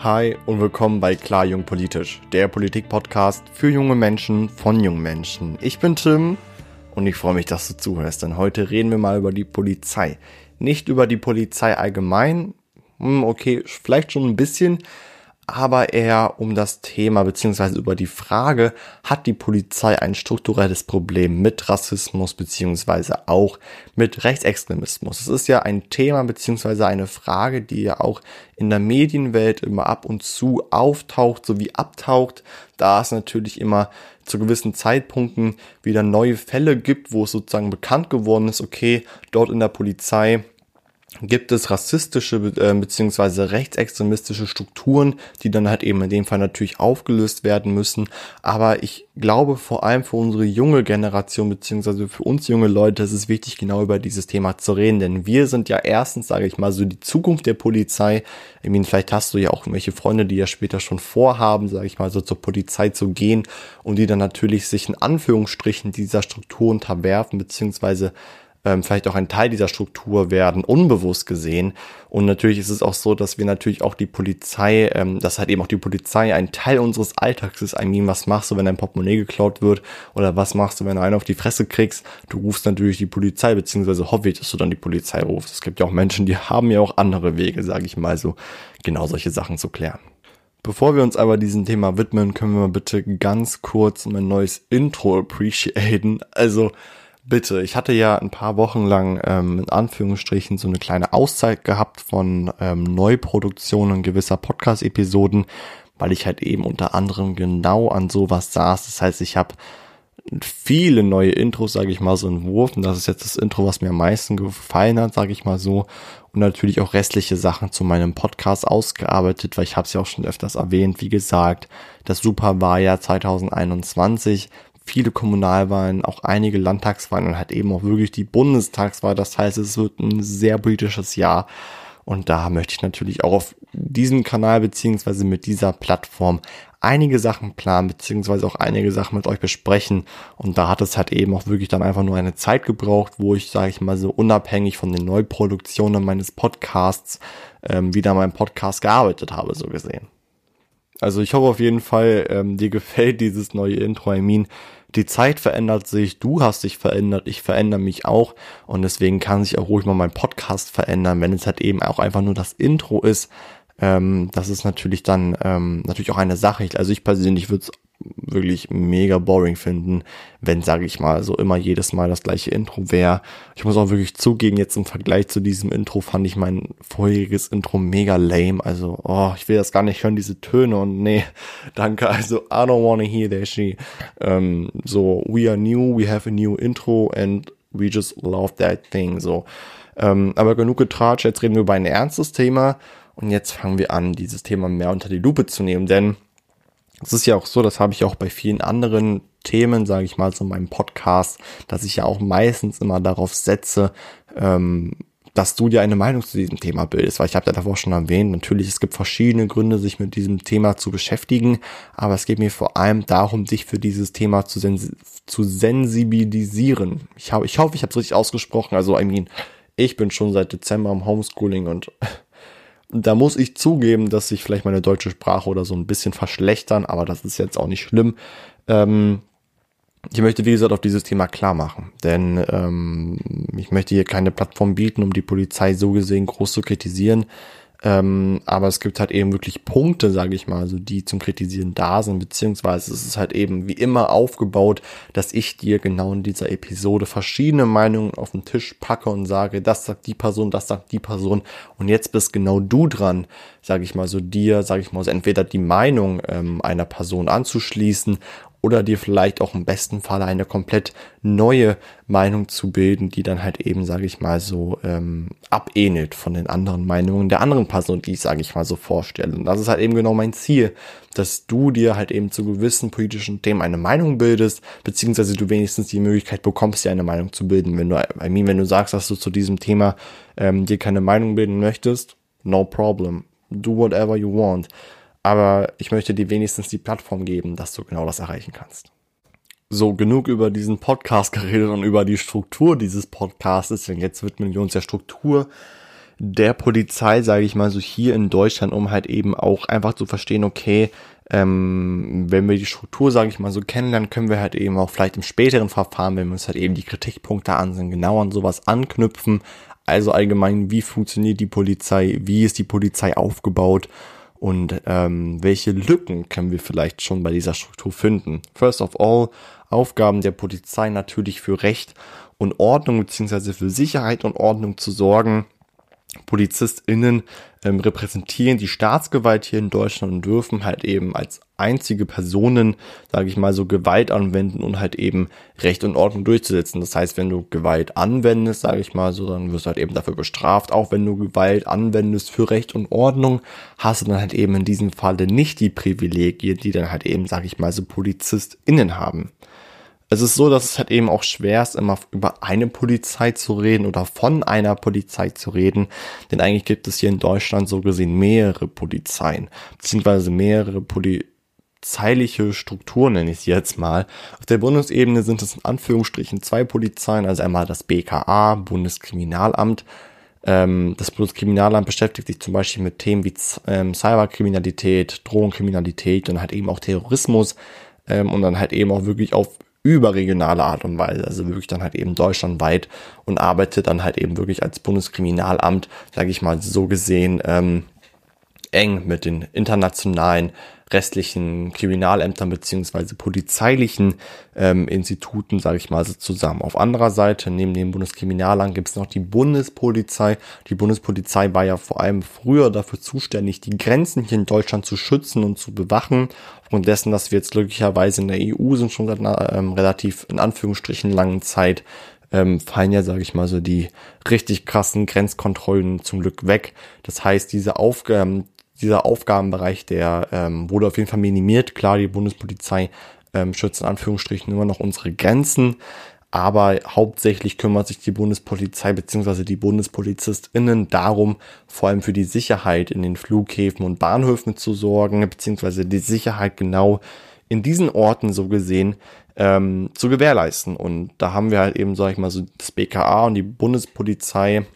Hi und willkommen bei Klar Jung Politisch, der Politik-Podcast für junge Menschen von jungen Menschen. Ich bin Tim und ich freue mich, dass du zuhörst, denn heute reden wir mal über die Polizei. Nicht über die Polizei allgemein, hm, okay, vielleicht schon ein bisschen, aber eher um das Thema beziehungsweise über die Frage, hat die Polizei ein strukturelles Problem mit Rassismus beziehungsweise auch mit Rechtsextremismus? Es ist ja ein Thema beziehungsweise eine Frage, die ja auch in der Medienwelt immer ab und zu auftaucht sowie abtaucht, da es natürlich immer zu gewissen Zeitpunkten wieder neue Fälle gibt, wo es sozusagen bekannt geworden ist, okay, dort in der Polizei gibt es rassistische äh, bzw. rechtsextremistische Strukturen, die dann halt eben in dem Fall natürlich aufgelöst werden müssen. Aber ich glaube vor allem für unsere junge Generation bzw. für uns junge Leute ist es wichtig, genau über dieses Thema zu reden. Denn wir sind ja erstens, sage ich mal, so die Zukunft der Polizei. Ich meine, vielleicht hast du ja auch irgendwelche Freunde, die ja später schon vorhaben, sage ich mal, so zur Polizei zu gehen und die dann natürlich sich in Anführungsstrichen dieser Struktur unterwerfen bzw ähm, vielleicht auch ein Teil dieser Struktur werden, unbewusst gesehen. Und natürlich ist es auch so, dass wir natürlich auch die Polizei, ähm, dass halt eben auch die Polizei ein Teil unseres Alltags ist. I mean, was machst du, wenn dein Portemonnaie geklaut wird? Oder was machst du, wenn du einen auf die Fresse kriegst? Du rufst natürlich die Polizei, beziehungsweise hoffe ich, dass du dann die Polizei rufst. Es gibt ja auch Menschen, die haben ja auch andere Wege, sage ich mal so, genau solche Sachen zu klären. Bevor wir uns aber diesem Thema widmen, können wir bitte ganz kurz mein neues Intro appreciaten. Also, Bitte, ich hatte ja ein paar Wochen lang ähm, in Anführungsstrichen so eine kleine Auszeit gehabt von ähm, Neuproduktionen gewisser Podcast-Episoden, weil ich halt eben unter anderem genau an sowas saß. Das heißt, ich habe viele neue Intros, sage ich mal, so entworfen. Das ist jetzt das Intro, was mir am meisten gefallen hat, sage ich mal so. Und natürlich auch restliche Sachen zu meinem Podcast ausgearbeitet, weil ich habe es ja auch schon öfters erwähnt. Wie gesagt, das Superwahljahr 2021 viele Kommunalwahlen, auch einige Landtagswahlen und halt eben auch wirklich die Bundestagswahl. Das heißt, es wird ein sehr politisches Jahr. Und da möchte ich natürlich auch auf diesem Kanal beziehungsweise mit dieser Plattform einige Sachen planen, beziehungsweise auch einige Sachen mit euch besprechen. Und da hat es halt eben auch wirklich dann einfach nur eine Zeit gebraucht, wo ich, sage ich mal, so unabhängig von den Neuproduktionen meines Podcasts ähm, wieder meinem Podcast gearbeitet habe, so gesehen. Also ich hoffe auf jeden Fall, ähm, dir gefällt dieses neue Intro. I mean, die Zeit verändert sich, du hast dich verändert, ich verändere mich auch und deswegen kann sich auch ruhig mal mein Podcast verändern, wenn es halt eben auch einfach nur das Intro ist. Ähm, das ist natürlich dann ähm, natürlich auch eine Sache. Also ich persönlich würde es wirklich mega boring finden, wenn, sage ich mal, so immer jedes Mal das gleiche Intro wäre. Ich muss auch wirklich zugeben, jetzt im Vergleich zu diesem Intro fand ich mein vorheriges Intro mega lame. Also, oh, ich will das gar nicht hören, diese Töne und nee, danke. Also, I don't wanna hear that shit. Ähm, so, we are new, we have a new intro and we just love that thing. So, ähm, aber genug getratscht, jetzt reden wir über ein ernstes Thema und jetzt fangen wir an, dieses Thema mehr unter die Lupe zu nehmen, denn es ist ja auch so, das habe ich auch bei vielen anderen Themen, sage ich mal, in meinem Podcast, dass ich ja auch meistens immer darauf setze, ähm, dass du dir eine Meinung zu diesem Thema bildest, weil ich habe ja davor schon erwähnt, natürlich, es gibt verschiedene Gründe, sich mit diesem Thema zu beschäftigen, aber es geht mir vor allem darum, dich für dieses Thema zu, sens zu sensibilisieren. Ich, hab, ich hoffe, ich habe es richtig ausgesprochen, also I mean, ich bin schon seit Dezember im Homeschooling und da muss ich zugeben, dass sich vielleicht meine deutsche Sprache oder so ein bisschen verschlechtern, aber das ist jetzt auch nicht schlimm. Ähm, ich möchte, wie gesagt, auf dieses Thema klar machen, denn ähm, ich möchte hier keine Plattform bieten, um die Polizei so gesehen groß zu kritisieren. Ähm, aber es gibt halt eben wirklich Punkte, sage ich mal, so die zum Kritisieren da sind, beziehungsweise es ist halt eben wie immer aufgebaut, dass ich dir genau in dieser Episode verschiedene Meinungen auf den Tisch packe und sage, das sagt die Person, das sagt die Person. Und jetzt bist genau du dran, sage ich mal so dir, sage ich mal so entweder die Meinung ähm, einer Person anzuschließen oder dir vielleicht auch im besten Fall eine komplett neue Meinung zu bilden, die dann halt eben, sage ich mal so, ähm, abähnelt von den anderen Meinungen der anderen Person, die ich, sage ich mal so, vorstelle. Und das ist halt eben genau mein Ziel, dass du dir halt eben zu gewissen politischen Themen eine Meinung bildest, beziehungsweise du wenigstens die Möglichkeit bekommst, dir eine Meinung zu bilden. Wenn du, I mean, wenn du sagst, dass du zu diesem Thema ähm, dir keine Meinung bilden möchtest, no problem. Do whatever you want aber ich möchte dir wenigstens die Plattform geben, dass du genau das erreichen kannst. So, genug über diesen Podcast geredet und über die Struktur dieses Podcasts, denn jetzt widmen wir uns der Struktur. der Polizei, sage ich mal so hier in Deutschland, um halt eben auch einfach zu verstehen, okay, ähm, wenn wir die Struktur, sage ich mal, so kennenlernen, können wir halt eben auch vielleicht im späteren Verfahren, wenn wir uns halt eben die Kritikpunkte ansehen, genau an sowas anknüpfen. Also allgemein, wie funktioniert die Polizei, wie ist die Polizei aufgebaut und ähm, welche Lücken können wir vielleicht schon bei dieser Struktur finden. First of all, Aufgaben der Polizei natürlich für Recht und Ordnung beziehungsweise für Sicherheit und Ordnung zu sorgen PolizistInnen ähm, repräsentieren die Staatsgewalt hier in Deutschland und dürfen halt eben als einzige Personen, sage ich mal, so Gewalt anwenden und halt eben Recht und Ordnung durchzusetzen. Das heißt, wenn du Gewalt anwendest, sage ich mal so, dann wirst du halt eben dafür bestraft. Auch wenn du Gewalt anwendest für Recht und Ordnung, hast du dann halt eben in diesem Falle nicht die Privilegien, die dann halt eben, sage ich mal, so PolizistInnen haben es ist so, dass es halt eben auch schwer ist, immer über eine Polizei zu reden oder von einer Polizei zu reden, denn eigentlich gibt es hier in Deutschland so gesehen mehrere Polizeien, beziehungsweise mehrere polizeiliche Strukturen, nenne ich sie jetzt mal. Auf der Bundesebene sind es in Anführungsstrichen zwei Polizeien, also einmal das BKA, Bundeskriminalamt, ähm, das Bundeskriminalamt beschäftigt sich zum Beispiel mit Themen wie ähm, Cyberkriminalität, Drogenkriminalität und halt eben auch Terrorismus ähm, und dann halt eben auch wirklich auf überregionale Art und Weise, also wirklich dann halt eben deutschlandweit und arbeitet dann halt eben wirklich als Bundeskriminalamt, sage ich mal so gesehen, ähm, eng mit den internationalen restlichen Kriminalämtern beziehungsweise polizeilichen ähm, Instituten, sage ich mal, so zusammen. Auf anderer Seite, neben dem Bundeskriminalamt, gibt es noch die Bundespolizei. Die Bundespolizei war ja vor allem früher dafür zuständig, die Grenzen hier in Deutschland zu schützen und zu bewachen. Und dessen, dass wir jetzt glücklicherweise in der EU sind, schon seit einer ähm, relativ in Anführungsstrichen langen Zeit, ähm, fallen ja, sage ich mal so, die richtig krassen Grenzkontrollen zum Glück weg. Das heißt, diese Aufgaben, dieser Aufgabenbereich, der ähm, wurde auf jeden Fall minimiert. Klar, die Bundespolizei ähm, schützt in Anführungsstrichen immer noch unsere Grenzen, aber hauptsächlich kümmert sich die Bundespolizei bzw. die BundespolizistInnen darum, vor allem für die Sicherheit in den Flughäfen und Bahnhöfen zu sorgen, beziehungsweise die Sicherheit genau in diesen Orten so gesehen ähm, zu gewährleisten. Und da haben wir halt eben, sag ich mal, so das BKA und die Bundespolizei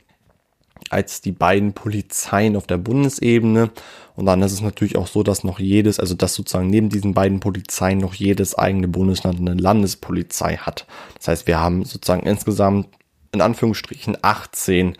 als die beiden Polizeien auf der Bundesebene. Und dann ist es natürlich auch so, dass noch jedes, also dass sozusagen neben diesen beiden Polizeien noch jedes eigene Bundesland eine Landespolizei hat. Das heißt, wir haben sozusagen insgesamt in Anführungsstrichen 18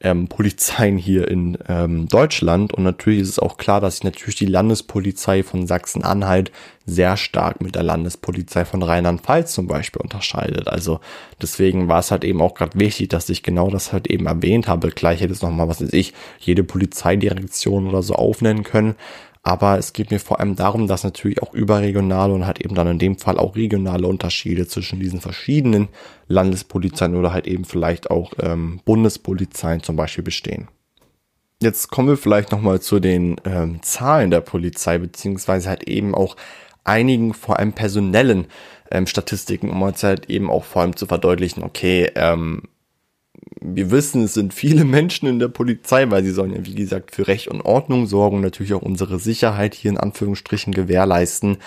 ähm, Polizeien hier in ähm, Deutschland. Und natürlich ist es auch klar, dass sich natürlich die Landespolizei von Sachsen-Anhalt sehr stark mit der Landespolizei von Rheinland-Pfalz zum Beispiel unterscheidet. Also deswegen war es halt eben auch gerade wichtig, dass ich genau das halt eben erwähnt habe. Gleich hätte es nochmal, was weiß ich, jede Polizeidirektion oder so aufnennen können. Aber es geht mir vor allem darum, dass natürlich auch überregionale und halt eben dann in dem Fall auch regionale Unterschiede zwischen diesen verschiedenen Landespolizeien oder halt eben vielleicht auch ähm, Bundespolizeien zum Beispiel bestehen. Jetzt kommen wir vielleicht nochmal zu den ähm, Zahlen der Polizei, beziehungsweise halt eben auch einigen vor allem personellen ähm, Statistiken, um uns halt eben auch vor allem zu verdeutlichen, okay, ähm, wir wissen, es sind viele Menschen in der Polizei, weil sie sollen ja, wie gesagt, für Recht und Ordnung sorgen, natürlich auch unsere Sicherheit hier in Anführungsstrichen gewährleisten.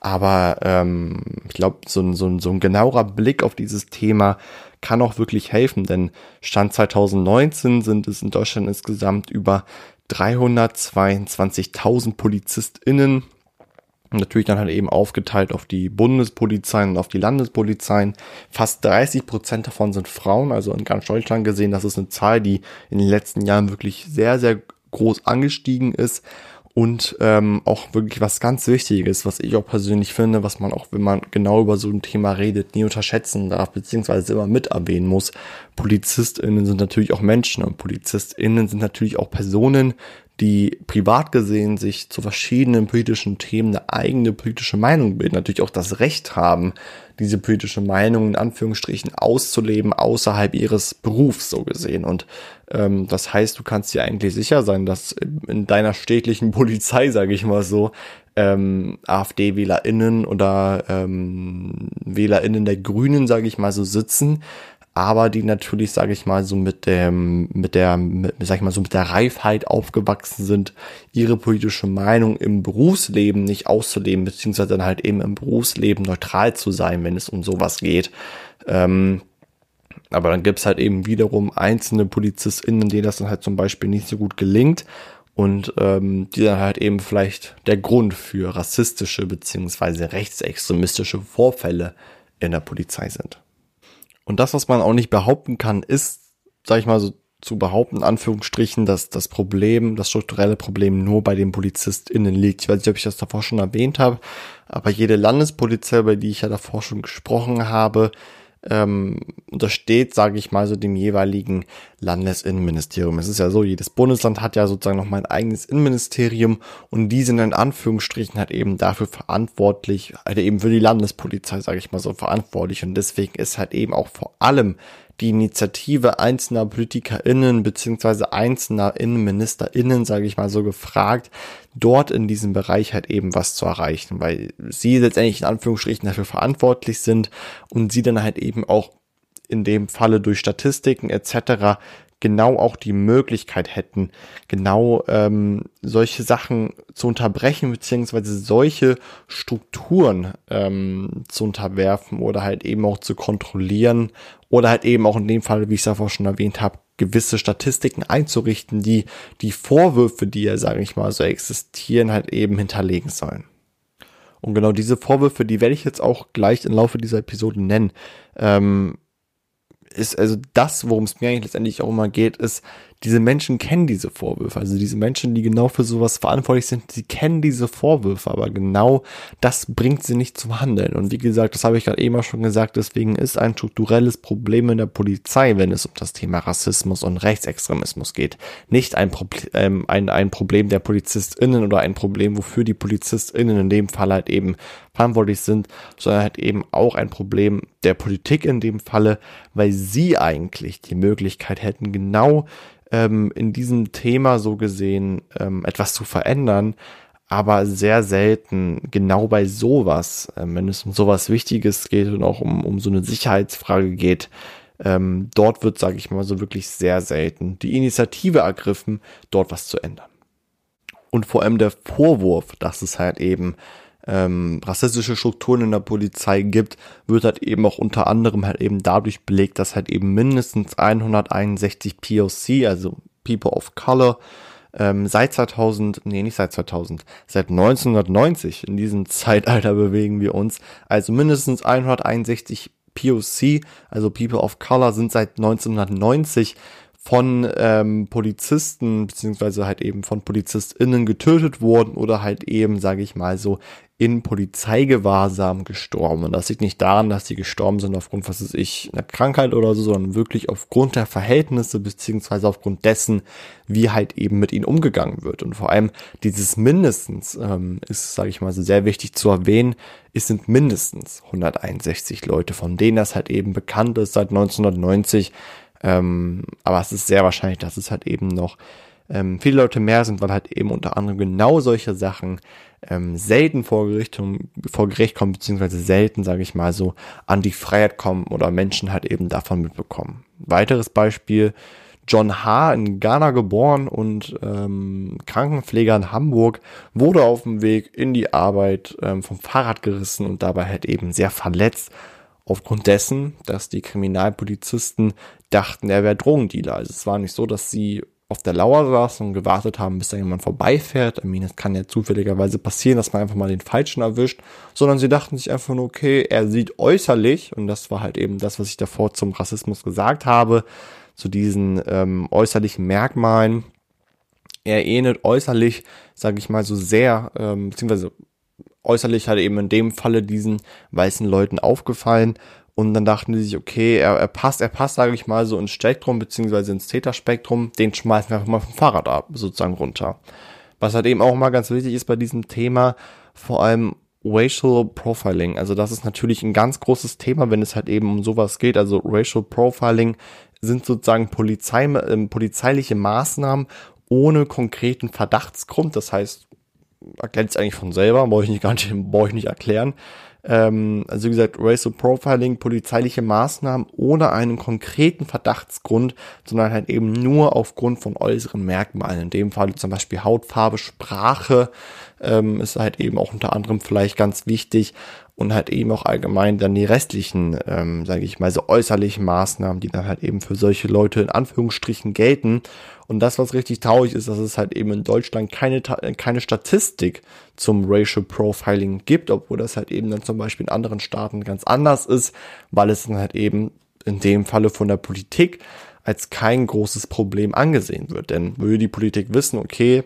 Aber ähm, ich glaube, so, so, so ein genauerer Blick auf dieses Thema kann auch wirklich helfen, denn Stand 2019 sind es in Deutschland insgesamt über 322.000 PolizistInnen natürlich dann halt eben aufgeteilt auf die Bundespolizeien und auf die Landespolizeien. Fast 30 Prozent davon sind Frauen, also in ganz Deutschland gesehen, das ist eine Zahl, die in den letzten Jahren wirklich sehr, sehr groß angestiegen ist und ähm, auch wirklich was ganz Wichtiges, was ich auch persönlich finde, was man auch, wenn man genau über so ein Thema redet, nie unterschätzen darf, beziehungsweise immer mit erwähnen muss. PolizistInnen sind natürlich auch Menschen und PolizistInnen sind natürlich auch Personen, die privat gesehen sich zu verschiedenen politischen Themen eine eigene politische Meinung bilden, natürlich auch das Recht haben, diese politische Meinung in Anführungsstrichen auszuleben außerhalb ihres Berufs so gesehen. Und ähm, das heißt, du kannst dir eigentlich sicher sein, dass in deiner städtlichen Polizei, sage ich mal so, ähm, AfD-WählerInnen oder ähm, WählerInnen der Grünen, sage ich mal so, sitzen, aber die natürlich, sage ich mal, so mit dem, mit der, mit, sag ich mal, so mit der Reifheit aufgewachsen sind, ihre politische Meinung im Berufsleben nicht auszuleben, beziehungsweise dann halt eben im Berufsleben neutral zu sein, wenn es um sowas geht. Ähm, Aber dann gibt's halt eben wiederum einzelne PolizistInnen, denen das dann halt zum Beispiel nicht so gut gelingt und ähm, die dann halt eben vielleicht der Grund für rassistische beziehungsweise rechtsextremistische Vorfälle in der Polizei sind. Und das, was man auch nicht behaupten kann, ist, sag ich mal so, zu behaupten, in Anführungsstrichen, dass das Problem, das strukturelle Problem nur bei den PolizistInnen liegt. Ich weiß nicht, ob ich das davor schon erwähnt habe, aber jede Landespolizei, über die ich ja davor schon gesprochen habe, ähm, untersteht, sage ich mal, so dem jeweiligen Landesinnenministerium. Es ist ja so, jedes Bundesland hat ja sozusagen noch mal ein eigenes Innenministerium und die sind in Anführungsstrichen halt eben dafür verantwortlich, halt eben für die Landespolizei, sage ich mal so, verantwortlich und deswegen ist halt eben auch vor allem die Initiative einzelner PolitikerInnen beziehungsweise einzelner InnenministerInnen, sage ich mal so, gefragt, dort in diesem Bereich halt eben was zu erreichen, weil sie letztendlich in Anführungsstrichen dafür verantwortlich sind und sie dann halt eben auch in dem Falle durch Statistiken etc genau auch die Möglichkeit hätten, genau ähm, solche Sachen zu unterbrechen, beziehungsweise solche Strukturen ähm, zu unterwerfen oder halt eben auch zu kontrollieren oder halt eben auch in dem Fall, wie ich es davor schon erwähnt habe, gewisse Statistiken einzurichten, die die Vorwürfe, die ja, sage ich mal, so existieren, halt eben hinterlegen sollen. Und genau diese Vorwürfe, die werde ich jetzt auch gleich im Laufe dieser Episode nennen. Ähm, ist also das, worum es mir eigentlich letztendlich auch immer geht, ist, diese Menschen kennen diese Vorwürfe. Also diese Menschen, die genau für sowas verantwortlich sind, sie kennen diese Vorwürfe, aber genau das bringt sie nicht zum Handeln. Und wie gesagt, das habe ich gerade eben schon gesagt, deswegen ist ein strukturelles Problem in der Polizei, wenn es um das Thema Rassismus und Rechtsextremismus geht, nicht ein, Problem, ähm, ein, ein Problem der PolizistInnen oder ein Problem, wofür die PolizistInnen in dem Fall halt eben verantwortlich sind, sondern halt eben auch ein Problem der Politik in dem Falle, weil sie eigentlich die Möglichkeit hätten, genau ähm, in diesem Thema so gesehen ähm, etwas zu verändern, aber sehr selten genau bei sowas, ähm, wenn es um sowas Wichtiges geht und auch um, um so eine Sicherheitsfrage geht, ähm, dort wird, sage ich mal so, wirklich sehr selten die Initiative ergriffen, dort was zu ändern. Und vor allem der Vorwurf, dass es halt eben ähm, rassistische Strukturen in der Polizei gibt, wird halt eben auch unter anderem halt eben dadurch belegt, dass halt eben mindestens 161 POC, also People of Color, ähm, seit 2000, nee, nicht seit 2000, seit 1990, in diesem Zeitalter bewegen wir uns, also mindestens 161 POC, also People of Color, sind seit 1990 von ähm, Polizisten beziehungsweise halt eben von PolizistInnen getötet wurden oder halt eben, sage ich mal so, in Polizeigewahrsam gestorben. Und das liegt nicht daran, dass sie gestorben sind aufgrund, was weiß ich, einer Krankheit oder so, sondern wirklich aufgrund der Verhältnisse beziehungsweise aufgrund dessen, wie halt eben mit ihnen umgegangen wird. Und vor allem dieses mindestens ähm, ist, sage ich mal, so sehr wichtig zu erwähnen, es sind mindestens 161 Leute, von denen das halt eben bekannt ist seit 1990. Ähm, aber es ist sehr wahrscheinlich, dass es halt eben noch ähm, viele Leute mehr sind, weil halt eben unter anderem genau solche Sachen ähm, selten vor Gericht, vor Gericht kommen, beziehungsweise selten, sage ich mal so, an die Freiheit kommen oder Menschen halt eben davon mitbekommen. Weiteres Beispiel, John H. in Ghana geboren und ähm, Krankenpfleger in Hamburg, wurde auf dem Weg in die Arbeit ähm, vom Fahrrad gerissen und dabei halt eben sehr verletzt. Aufgrund dessen, dass die Kriminalpolizisten dachten, er wäre Drogendealer. Also es war nicht so, dass sie auf der Lauer saßen und gewartet haben, bis da jemand vorbeifährt. I mean, es kann ja zufälligerweise passieren, dass man einfach mal den Falschen erwischt, sondern sie dachten sich einfach nur, okay, er sieht äußerlich, und das war halt eben das, was ich davor zum Rassismus gesagt habe, zu diesen ähm, äußerlichen Merkmalen. Er ähnelt äußerlich, sage ich mal, so sehr, ähm, beziehungsweise äußerlich halt eben in dem Falle diesen weißen Leuten aufgefallen und dann dachten die sich, okay, er, er passt, er passt, sage ich mal, so ins Spektrum, beziehungsweise ins Täterspektrum, den schmeißen wir einfach mal vom Fahrrad ab, sozusagen runter. Was halt eben auch mal ganz wichtig ist bei diesem Thema, vor allem Racial Profiling. Also das ist natürlich ein ganz großes Thema, wenn es halt eben um sowas geht. Also Racial Profiling sind sozusagen Polizei, äh, polizeiliche Maßnahmen ohne konkreten Verdachtsgrund. Das heißt, erklärt es eigentlich von selber, brauche ich nicht gar nicht, brauche ich nicht erklären. Ähm, also wie gesagt, Racial Profiling, polizeiliche Maßnahmen ohne einen konkreten Verdachtsgrund, sondern halt eben nur aufgrund von äußeren Merkmalen. In dem Fall zum Beispiel Hautfarbe, Sprache ähm, ist halt eben auch unter anderem vielleicht ganz wichtig. und halt eben auch allgemein dann die restlichen, ähm, sage ich mal, so äußerlichen Maßnahmen, die dann halt eben für solche Leute in Anführungsstrichen gelten. Und das, was richtig traurig ist, dass es halt eben in Deutschland keine, keine Statistik zum Racial Profiling gibt, obwohl das halt eben dann zum Beispiel in anderen Staaten ganz anders ist, weil es dann halt eben in dem Falle von der Politik als kein großes Problem angesehen wird. Denn würde die Politik wissen, okay,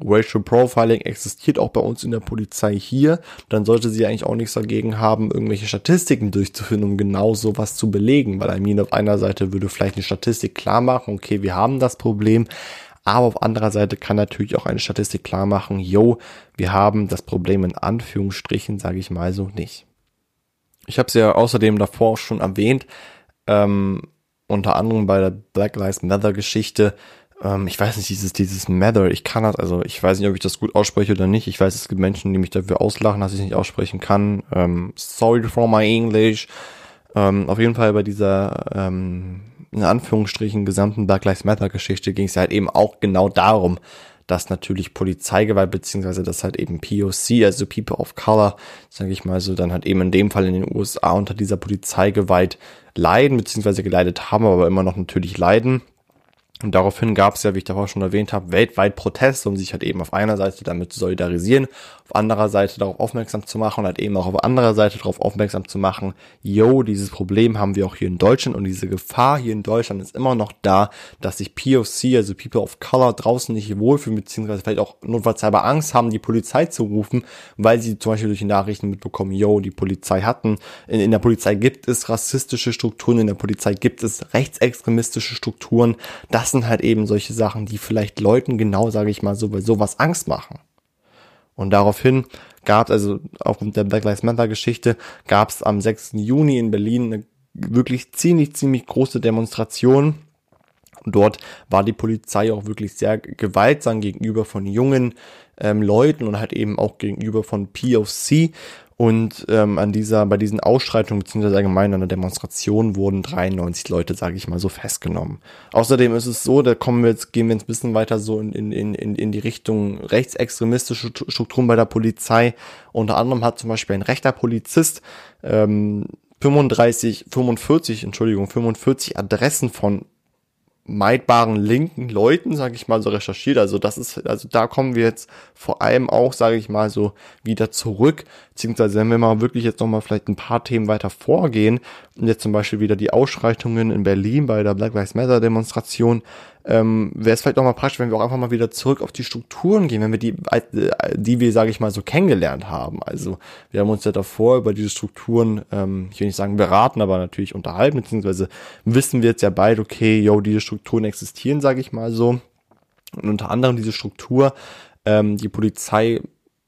Racial Profiling existiert auch bei uns in der Polizei hier, dann sollte sie eigentlich auch nichts dagegen haben, irgendwelche Statistiken durchzuführen, um genau sowas zu belegen, weil I mean, auf einer Seite würde vielleicht eine Statistik klar machen, okay, wir haben das Problem, aber auf anderer Seite kann natürlich auch eine Statistik klar machen, yo, wir haben das Problem in Anführungsstrichen, sage ich mal so, nicht. Ich habe es ja außerdem davor schon erwähnt, ähm, unter anderem bei der Black Lives Matter Geschichte, ähm, ich weiß nicht, dieses, dieses Mather, ich kann das, also ich weiß nicht, ob ich das gut ausspreche oder nicht. Ich weiß, es gibt Menschen, die mich dafür auslachen, dass ich nicht aussprechen kann. Ähm, sorry for my English. Ähm, auf jeden Fall bei dieser, ähm, in Anführungsstrichen, gesamten Black Lives Matter Geschichte ging es halt eben auch genau darum, dass natürlich Polizeigewalt beziehungsweise dass halt eben POC, also People of Color, sage ich mal so, dann halt eben in dem Fall in den USA unter dieser Polizeigewalt leiden beziehungsweise geleidet haben, aber immer noch natürlich leiden. Und daraufhin gab es ja, wie ich davor schon erwähnt habe, weltweit Proteste, um sich halt eben auf einer Seite damit zu solidarisieren, auf anderer Seite darauf aufmerksam zu machen und halt eben auch auf anderer Seite darauf aufmerksam zu machen, yo, dieses Problem haben wir auch hier in Deutschland und diese Gefahr hier in Deutschland ist immer noch da, dass sich POC, also People of Color, draußen nicht wohlfühlen, beziehungsweise vielleicht auch notfalls halber Angst haben, die Polizei zu rufen, weil sie zum Beispiel durch die Nachrichten mitbekommen, yo, die Polizei hatten, in, in der Polizei gibt es rassistische Strukturen, in der Polizei gibt es rechtsextremistische Strukturen, das sind halt eben solche Sachen, die vielleicht Leuten genau, sage ich mal, so sowas Angst machen. Und daraufhin gab es, also aufgrund der Black Lives Matter Geschichte, gab es am 6. Juni in Berlin eine wirklich ziemlich, ziemlich große Demonstration. Dort war die Polizei auch wirklich sehr gewaltsam gegenüber von jungen ähm, Leuten und halt eben auch gegenüber von POC. Und ähm, an dieser, bei diesen Ausschreitungen beziehungsweise allgemein an der Demonstration wurden 93 Leute, sage ich mal, so festgenommen. Außerdem ist es so, da kommen wir jetzt, gehen wir jetzt ein bisschen weiter so in, in, in, in die Richtung rechtsextremistische Strukturen bei der Polizei. Unter anderem hat zum Beispiel ein rechter Polizist ähm, 35, 45, Entschuldigung, 45 Adressen von meidbaren linken Leuten, sage ich mal, so recherchiert. Also das ist, also da kommen wir jetzt vor allem auch, sage ich mal, so wieder zurück. Beziehungsweise wenn wir mal wirklich jetzt nochmal vielleicht ein paar Themen weiter vorgehen und jetzt zum Beispiel wieder die Ausschreitungen in Berlin bei der Black Lives Matter Demonstration, ähm, wäre es vielleicht auch mal praktisch, wenn wir auch einfach mal wieder zurück auf die Strukturen gehen, wenn wir die, äh, die wir, sage ich mal, so kennengelernt haben. Also wir haben uns ja davor über diese Strukturen, ähm, ich will nicht sagen beraten, aber natürlich unterhalten, beziehungsweise wissen wir jetzt ja beide, okay, yo, diese Strukturen existieren, sage ich mal so. Und unter anderem diese Struktur, ähm, die Polizei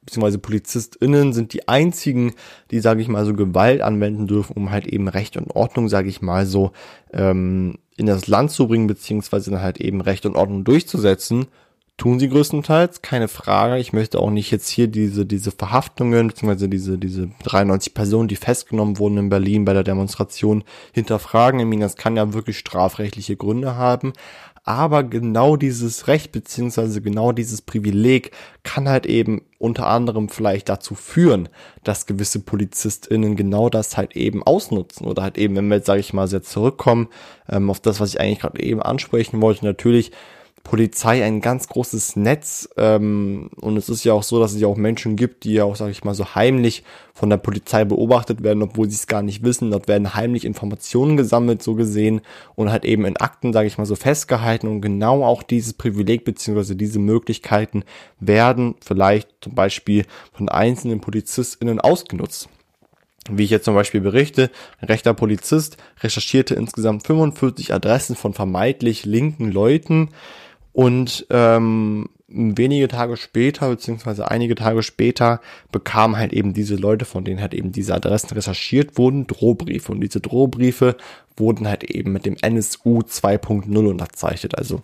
beziehungsweise PolizistInnen sind die einzigen, die, sage ich mal, so Gewalt anwenden dürfen, um halt eben Recht und Ordnung, sage ich mal, so ähm, in das Land zu bringen, beziehungsweise dann halt eben Recht und Ordnung durchzusetzen, tun sie größtenteils, keine Frage. Ich möchte auch nicht jetzt hier diese, diese Verhaftungen, beziehungsweise diese, diese 93 Personen, die festgenommen wurden in Berlin bei der Demonstration, hinterfragen. Ich meine, das kann ja wirklich strafrechtliche Gründe haben aber genau dieses Recht beziehungsweise genau dieses Privileg kann halt eben unter anderem vielleicht dazu führen, dass gewisse PolizistInnen genau das halt eben ausnutzen oder halt eben, wenn wir jetzt, sage ich mal, sehr zurückkommen ähm, auf das, was ich eigentlich gerade eben ansprechen wollte, natürlich Polizei ein ganz großes Netz ähm, und es ist ja auch so, dass es ja auch Menschen gibt, die ja auch, sage ich mal, so heimlich von der Polizei beobachtet werden, obwohl sie es gar nicht wissen. Dort werden heimlich Informationen gesammelt, so gesehen, und halt eben in Akten, sage ich mal, so festgehalten. Und genau auch dieses Privileg beziehungsweise diese Möglichkeiten werden vielleicht zum Beispiel von einzelnen PolizistInnen ausgenutzt. Wie ich jetzt zum Beispiel berichte, ein rechter Polizist recherchierte insgesamt 45 Adressen von vermeintlich linken Leuten, und ähm, wenige Tage später, beziehungsweise einige Tage später, bekamen halt eben diese Leute, von denen halt eben diese Adressen recherchiert wurden, Drohbriefe. Und diese Drohbriefe wurden halt eben mit dem NSU 2.0 unterzeichnet. Also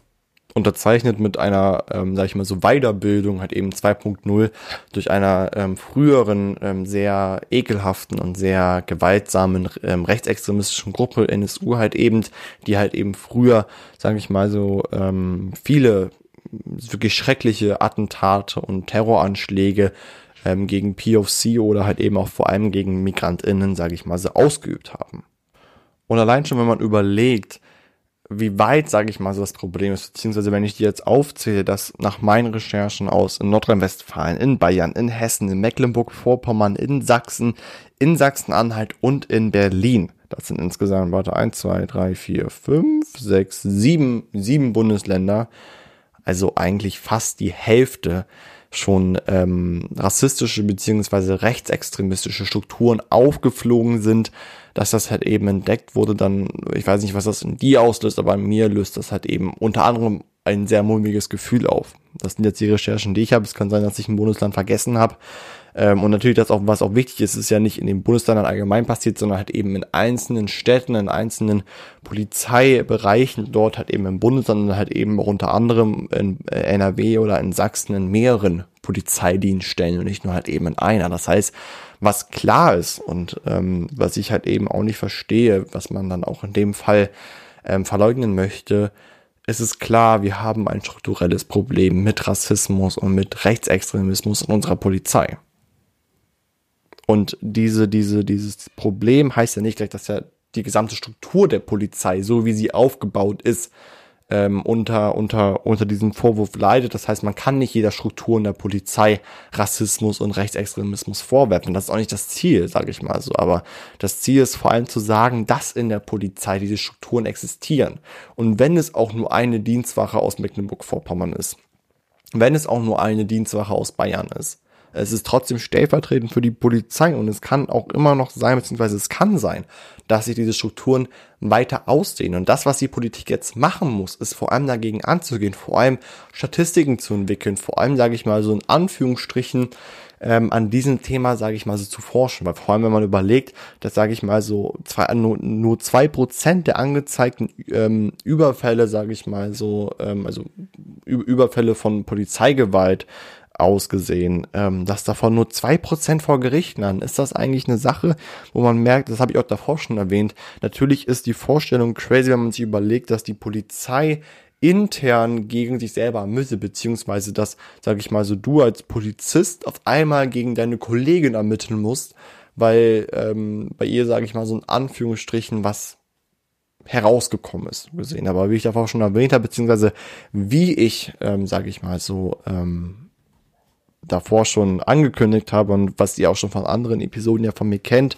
unterzeichnet mit einer, ähm, sag ich mal so, Weiterbildung, halt eben 2.0 durch einer ähm, früheren ähm, sehr ekelhaften und sehr gewaltsamen ähm, rechtsextremistischen Gruppe NSU halt eben, die halt eben früher, sage ich mal so, ähm, viele wirklich schreckliche Attentate und Terroranschläge ähm, gegen POC oder halt eben auch vor allem gegen MigrantInnen, sage ich mal, so ausgeübt haben. Und allein schon, wenn man überlegt, wie weit, sage ich mal, so das Problem ist, beziehungsweise wenn ich dir jetzt aufzähle, dass nach meinen Recherchen aus in Nordrhein-Westfalen, in Bayern, in Hessen, in Mecklenburg-Vorpommern, in Sachsen, in Sachsen-Anhalt und in Berlin, das sind insgesamt, warte, eins, zwei, drei, vier, fünf, sechs, sieben, sieben Bundesländer, also eigentlich fast die Hälfte schon ähm, rassistische beziehungsweise rechtsextremistische Strukturen aufgeflogen sind, dass das halt eben entdeckt wurde, dann, ich weiß nicht, was das in dir auslöst, aber in mir löst das halt eben unter anderem ein sehr mulmiges Gefühl auf. Das sind jetzt die Recherchen, die ich habe. Es kann sein, dass ich ein Bundesland vergessen habe. Ähm, und natürlich das auch, was auch wichtig ist, ist ja nicht in den Bundesländern allgemein passiert, sondern halt eben in einzelnen Städten, in einzelnen Polizeibereichen, dort halt eben im Bundesland und halt eben unter anderem in äh, NRW oder in Sachsen in mehreren Polizeidienststellen und nicht nur halt eben in einer. Das heißt, was klar ist und ähm, was ich halt eben auch nicht verstehe, was man dann auch in dem Fall ähm, verleugnen möchte, es ist klar, wir haben ein strukturelles Problem mit Rassismus und mit Rechtsextremismus in unserer Polizei. Und diese, diese, dieses Problem heißt ja nicht gleich, dass ja die gesamte Struktur der Polizei, so wie sie aufgebaut ist, ähm, unter, unter, unter diesem Vorwurf leidet. Das heißt, man kann nicht jeder Struktur in der Polizei Rassismus und Rechtsextremismus vorwerfen. Das ist auch nicht das Ziel, sage ich mal so. Aber das Ziel ist vor allem zu sagen, dass in der Polizei diese Strukturen existieren. Und wenn es auch nur eine Dienstwache aus Mecklenburg-Vorpommern ist, wenn es auch nur eine Dienstwache aus Bayern ist, es ist trotzdem stellvertretend für die Polizei und es kann auch immer noch sein, beziehungsweise es kann sein, dass sich diese Strukturen weiter ausdehnen. Und das, was die Politik jetzt machen muss, ist vor allem dagegen anzugehen, vor allem Statistiken zu entwickeln, vor allem, sage ich mal, so in Anführungsstrichen ähm, an diesem Thema, sage ich mal, so zu forschen. Weil vor allem, wenn man überlegt, dass, sage ich mal, so zwei, nur, nur zwei Prozent der angezeigten ähm, Überfälle, sage ich mal, so, ähm, also Überfälle von Polizeigewalt ausgesehen, ähm, dass davon nur zwei Prozent vor Gericht landen. Ist das eigentlich eine Sache, wo man merkt, das habe ich auch davor schon erwähnt, natürlich ist die Vorstellung crazy, wenn man sich überlegt, dass die Polizei intern gegen sich selber müsse, beziehungsweise dass, sag ich mal so, du als Polizist auf einmal gegen deine Kollegin ermitteln musst, weil ähm, bei ihr, sage ich mal, so in Anführungsstrichen was herausgekommen ist, gesehen. Aber wie ich davor schon erwähnt habe, beziehungsweise wie ich, ähm, sage ich mal so, ähm, davor schon angekündigt habe und was ihr auch schon von anderen Episoden ja von mir kennt,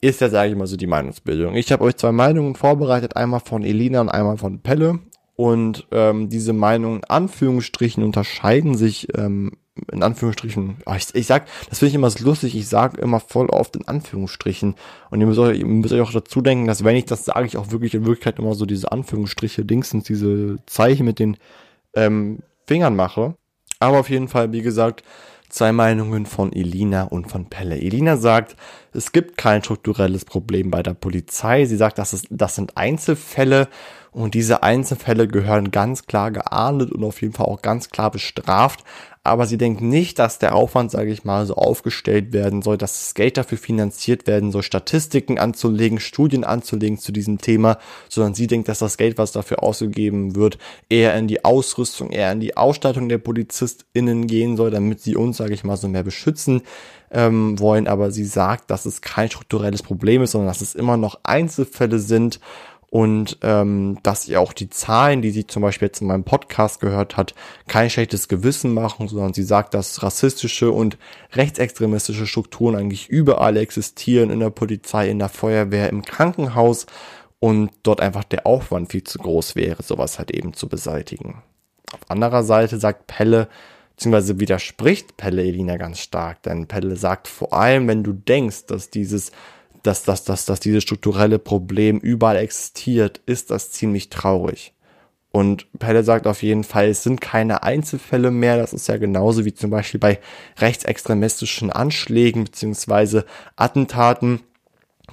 ist ja, sage ich mal so, die Meinungsbildung. Ich habe euch zwei Meinungen vorbereitet, einmal von Elina und einmal von Pelle. Und ähm, diese Meinungen in Anführungsstrichen unterscheiden sich ähm, in Anführungsstrichen, oh, ich, ich sag, das finde ich immer so lustig, ich sage immer voll oft in Anführungsstrichen. Und ihr müsst, euch, ihr müsst euch auch dazu denken, dass wenn ich das sage, ich auch wirklich in Wirklichkeit immer so diese Anführungsstriche, Dingsens, diese Zeichen mit den ähm, Fingern mache. Aber auf jeden Fall, wie gesagt, zwei Meinungen von Elina und von Pelle. Elina sagt, es gibt kein strukturelles Problem bei der Polizei. Sie sagt, das, ist, das sind Einzelfälle und diese Einzelfälle gehören ganz klar geahndet und auf jeden Fall auch ganz klar bestraft aber sie denkt nicht, dass der Aufwand, sage ich mal, so aufgestellt werden soll, dass das Geld dafür finanziert werden soll, Statistiken anzulegen, Studien anzulegen zu diesem Thema, sondern sie denkt, dass das Geld, was dafür ausgegeben wird, eher in die Ausrüstung, eher in die Ausstattung der PolizistInnen gehen soll, damit sie uns, sage ich mal, so mehr beschützen ähm, wollen. Aber sie sagt, dass es kein strukturelles Problem ist, sondern dass es immer noch Einzelfälle sind und ähm, dass ihr auch die Zahlen, die sie zum Beispiel jetzt in meinem Podcast gehört hat, kein schlechtes Gewissen machen, sondern sie sagt, dass rassistische und rechtsextremistische Strukturen eigentlich überall existieren, in der Polizei, in der Feuerwehr, im Krankenhaus und dort einfach der Aufwand viel zu groß wäre, sowas halt eben zu beseitigen. Auf anderer Seite sagt Pelle, beziehungsweise widerspricht Pelle Elina ganz stark, denn Pelle sagt vor allem, wenn du denkst, dass dieses dass, dass, dass, dass dieses strukturelle Problem überall existiert, ist das ziemlich traurig. Und Pelle sagt auf jeden Fall, es sind keine Einzelfälle mehr. Das ist ja genauso wie zum Beispiel bei rechtsextremistischen Anschlägen beziehungsweise Attentaten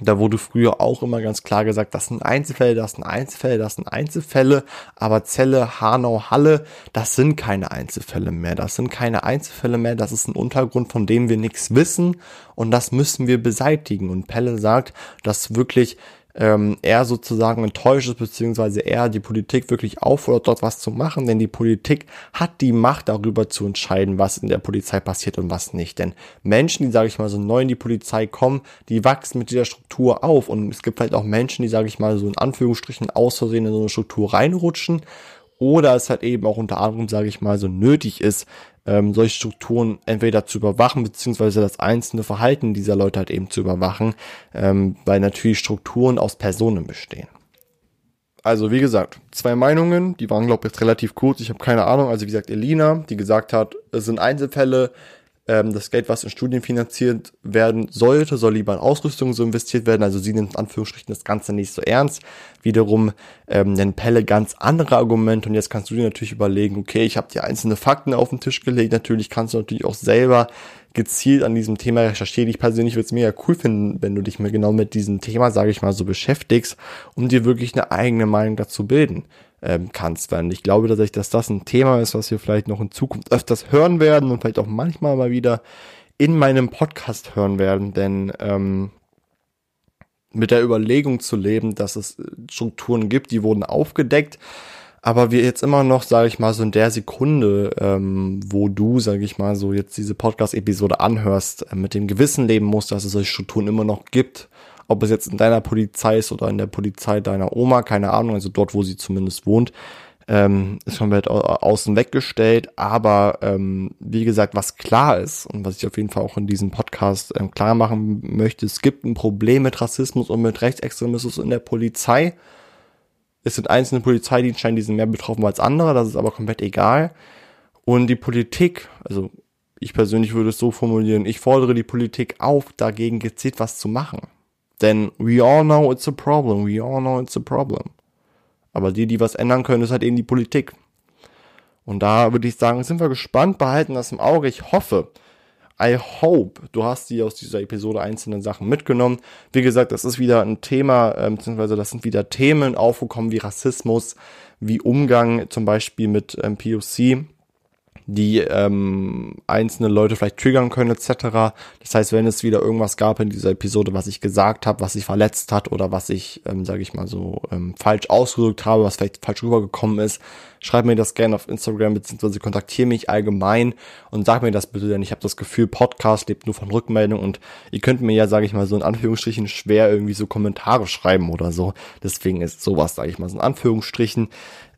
da wurde früher auch immer ganz klar gesagt, das sind Einzelfälle, das sind Einzelfälle, das sind Einzelfälle, aber Zelle, Hanau, Halle, das sind keine Einzelfälle mehr, das sind keine Einzelfälle mehr, das ist ein Untergrund, von dem wir nichts wissen. Und das müssen wir beseitigen. Und Pelle sagt, dass wirklich ähm, er sozusagen enttäuscht ist, beziehungsweise er die Politik wirklich auffordert, dort was zu machen, denn die Politik hat die Macht darüber zu entscheiden, was in der Polizei passiert und was nicht. Denn Menschen, die, sage ich mal, so neu in die Polizei kommen, die wachsen mit dieser Struktur auf und es gibt vielleicht auch Menschen, die, sage ich mal, so in Anführungsstrichen aus Versehen in so eine Struktur reinrutschen oder es halt eben auch unter anderem, sage ich mal, so nötig ist, ähm, solche Strukturen entweder zu überwachen, beziehungsweise das einzelne Verhalten dieser Leute halt eben zu überwachen, ähm, weil natürlich Strukturen aus Personen bestehen. Also wie gesagt, zwei Meinungen, die waren glaube ich relativ kurz, ich habe keine Ahnung. Also wie gesagt, Elina, die gesagt hat, es sind Einzelfälle, ähm, das Geld, was in Studien finanziert werden sollte, soll lieber in Ausrüstung so investiert werden. Also sie nimmt in Anführungsstrichen das Ganze nicht so ernst. Wiederum ähm, nennt Pelle ganz andere Argumente und jetzt kannst du dir natürlich überlegen, okay, ich habe dir einzelne Fakten auf den Tisch gelegt. Natürlich kannst du natürlich auch selber gezielt an diesem Thema recherchieren. Ich persönlich würde es mega cool finden, wenn du dich mal genau mit diesem Thema, sage ich mal, so beschäftigst, um dir wirklich eine eigene Meinung dazu bilden ähm, kannst. Weil ich glaube tatsächlich, dass das ein Thema ist, was wir vielleicht noch in Zukunft öfters hören werden und vielleicht auch manchmal mal wieder in meinem Podcast hören werden, denn ähm, mit der Überlegung zu leben, dass es Strukturen gibt, die wurden aufgedeckt, aber wir jetzt immer noch, sage ich mal, so in der Sekunde, ähm, wo du, sage ich mal, so jetzt diese Podcast-Episode anhörst, äh, mit dem Gewissen leben musst, dass es solche Strukturen immer noch gibt ob es jetzt in deiner Polizei ist oder in der Polizei deiner Oma, keine Ahnung, also dort, wo sie zumindest wohnt, ähm, ist komplett außen weggestellt. Aber ähm, wie gesagt, was klar ist und was ich auf jeden Fall auch in diesem Podcast ähm, klar machen möchte, es gibt ein Problem mit Rassismus und mit Rechtsextremismus in der Polizei. Es sind einzelne Polizeidienststellen, die sind mehr betroffen als andere, das ist aber komplett egal. Und die Politik, also ich persönlich würde es so formulieren, ich fordere die Politik auf, dagegen gezielt was zu machen. Denn we all know it's a problem. We all know it's a problem. Aber die, die was ändern können, ist halt eben die Politik. Und da würde ich sagen, sind wir gespannt, behalten das im Auge. Ich hoffe, I hope, du hast die aus dieser Episode einzelnen Sachen mitgenommen. Wie gesagt, das ist wieder ein Thema, äh, beziehungsweise das sind wieder Themen aufgekommen wie Rassismus, wie Umgang zum Beispiel mit ähm, POC die ähm, einzelne Leute vielleicht triggern können etc. Das heißt, wenn es wieder irgendwas gab in dieser Episode, was ich gesagt habe, was sich verletzt hat oder was ich, ähm, sage ich mal so, ähm, falsch ausgedrückt habe, was vielleicht falsch rübergekommen ist, schreib mir das gerne auf Instagram beziehungsweise kontaktiere mich allgemein und sag mir das bitte, denn ich habe das Gefühl, Podcast lebt nur von Rückmeldung und ihr könnt mir ja, sage ich mal so in Anführungsstrichen schwer irgendwie so Kommentare schreiben oder so. Deswegen ist sowas, sage ich mal so in Anführungsstrichen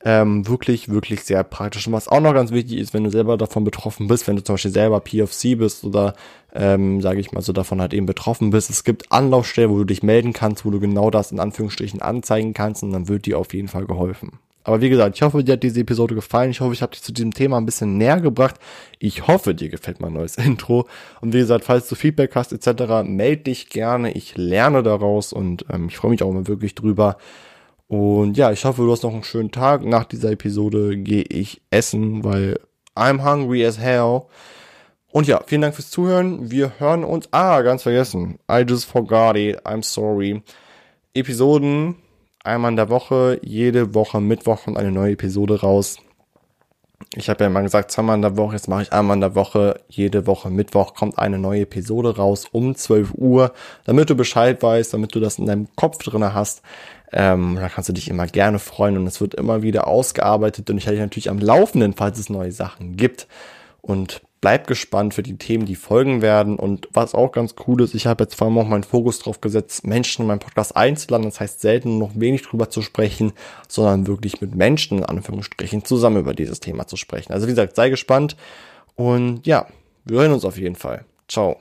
ähm, wirklich, wirklich sehr praktisch. Und was auch noch ganz wichtig ist, wenn du selber davon betroffen bist, wenn du zum Beispiel selber PFC bist oder, ähm, sage ich mal so, davon halt eben betroffen bist, es gibt Anlaufstellen, wo du dich melden kannst, wo du genau das in Anführungsstrichen anzeigen kannst und dann wird dir auf jeden Fall geholfen. Aber wie gesagt, ich hoffe, dir hat diese Episode gefallen. Ich hoffe, ich habe dich zu diesem Thema ein bisschen näher gebracht. Ich hoffe, dir gefällt mein neues Intro. Und wie gesagt, falls du Feedback hast etc., melde dich gerne. Ich lerne daraus und ähm, ich freue mich auch immer wirklich drüber. Und ja, ich hoffe, du hast noch einen schönen Tag. Nach dieser Episode gehe ich essen, weil I'm hungry as hell. Und ja, vielen Dank fürs Zuhören. Wir hören uns. Ah, ganz vergessen. I just forgot it. I'm sorry. Episoden einmal in der Woche. Jede Woche Mittwoch kommt eine neue Episode raus. Ich habe ja immer gesagt, zweimal in der Woche, jetzt mache ich einmal in der Woche, jede Woche Mittwoch kommt eine neue Episode raus um 12 Uhr, damit du Bescheid weißt, damit du das in deinem Kopf drinne hast. Ähm, da kannst du dich immer gerne freuen und es wird immer wieder ausgearbeitet und ich halte dich natürlich am Laufenden, falls es neue Sachen gibt. Und bleib gespannt für die Themen, die folgen werden. Und was auch ganz cool ist, ich habe jetzt vor allem auch meinen Fokus drauf gesetzt, Menschen in meinem Podcast einzuladen. Das heißt, selten noch wenig drüber zu sprechen, sondern wirklich mit Menschen, in Anführungsstrichen, zusammen über dieses Thema zu sprechen. Also wie gesagt, sei gespannt. Und ja, wir hören uns auf jeden Fall. Ciao.